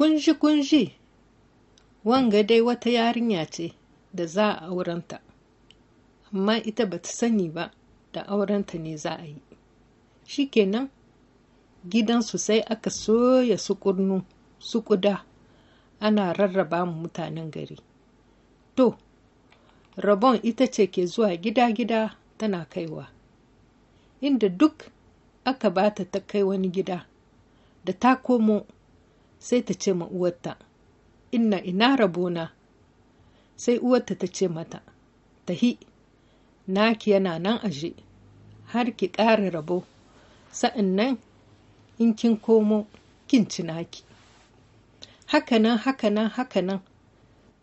kunji kunji. Wanga dai wata yarinya ce da za a aurenta amma ita ba ta sani ba da aurenta ne za a yi. Shikenan gidansu sai aka soya su kurnu su kuda ana rarraba mu mutanen gari. To rabon ita ce ke zuwa gida-gida tana kaiwa inda duk aka bata ta kai wani gida da ta komo sai ta ce ma uwarta inna ina rabona? Sai uwarta ta ce mata tahi naki yana nan aje har ki ƙara rabo. Sa'an nan in kin komo kin ci naki. Hakanan haka nan haka nan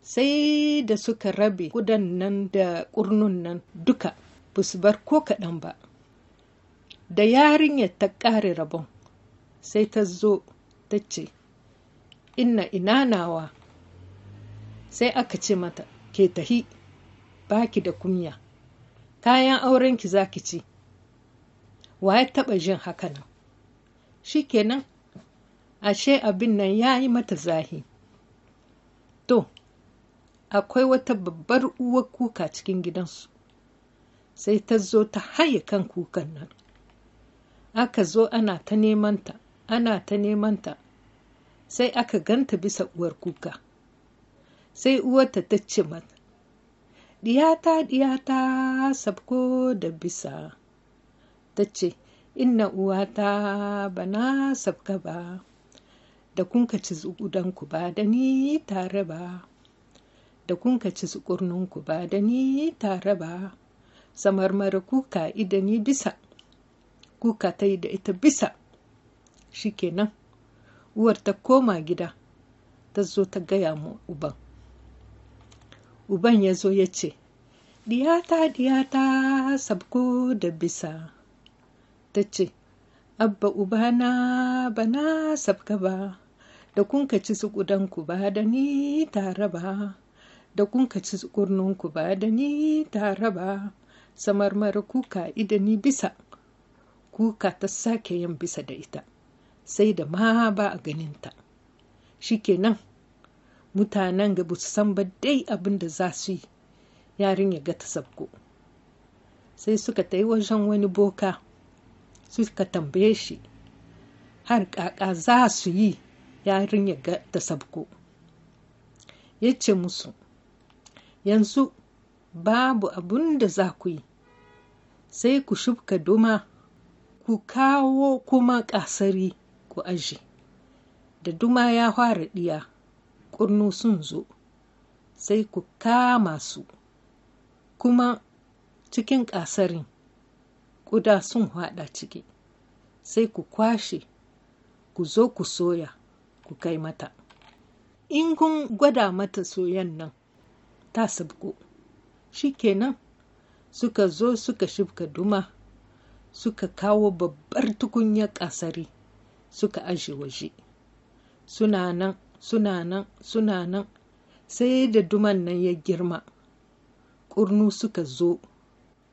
sai da suka rabe kudan nan da ƙurnun nan duka ba su bar ko kaɗan ba. Da yarinyar ta ƙare rabon sai ta zo ta ce inna ina nawa? Sai aka ce mata ke tahi baki da kumya kayan aurenki za ki ci. Wa ya taɓa jin haka nan shi kenan ashe abin nan ya yi mata zahi. To akwai wata babbar uwar kuka cikin gidansu. Sai ta zo ta haye kan kukan nan. Aka zo ana ta nemanta ana ta nemanta sai aka ganta bisa uwar kuka. Sai uwarta ta ce mata diyata diyata sabko da bisa. Ta ce inna uwata bana sabka ba da kunka ci zugudanku ba da ni tare ba da kunka ci zukurninku ba da ni tare ba samar mara kuka idani bisa kuka ta yi da ita bisa. Shikenan uwar ta koma gida ta zo ta gaya mu uban. Uban ya zo ya ce diyata diyata sabko da bisa. Ta ce abba ubana bana sabka ba da kunka ci ku ba da ni tare ba da kunka ci ku ba da ni tare ba samar mara kuka idani bisa kuka ta sake yin bisa da ita. Sai da ma ba a ganinta. Shikenan mutanen ga su san ba dai abin da za su yi. Yarin ya ga ta sabko sai suka ta yi wajen wani boka suka tambaye shi har kaka za su yi? Yarin ya ga ta sabko ya ce musu yanzu babu abun da za ku yi. Sai ku shubka duma ku kawo kuma ƙasari. Ku aje. Da duma ya fara ɗiya ƙurnu sun zo sai ku kama su. Kuma cikin ƙasarin ƙuda sun haɗa ciki sai ku kwashe ku zo ku soya ku kai mata. In kun gwada mata soyan nan ta sabko kenan suka zo suka shibka duma suka kawo babbar tukunyar ƙasari. Suka aje waje. Suna nan suna nan suna nan. Sai da duman nan ya girma ƙurnu suka zo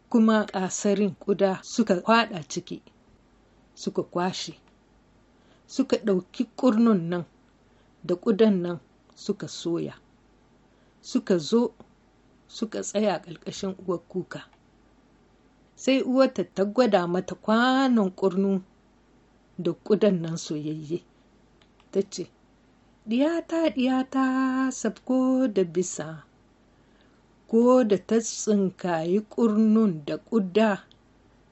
kuma ƙasarin ƙuda suka kwaɗa ciki suka kwashe. Suka ɗauki ƙurnun nan da ƙudan nan suka soya. Suka zo suka tsaya ƙarƙashin uwar kuka. Sai uwarta ta gwada mata kwanon ƙurnu da ƙudan nan soyayye. Ta ce diyata diyata sabko da bisa ko da ta tsinkayi ƙurnun da ƙuda.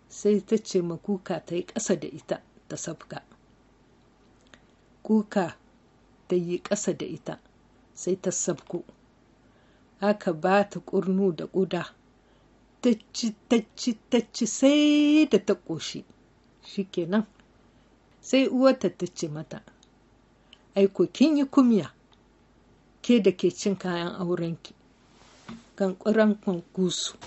Sai ta ce ma kuka ta yi ƙasa da ita ta sabka. Kuka ta yi ƙasa da ita sai ta sabko. Aka ba ta ƙurnu da ƙuda. Ta ci ta ci ta ci sai da ta ƙoshi. Shikenan sai uwarta ta ce mata aiko kin yi kumya ke da ke cin kayan aurenki. Kan ƙuran gusu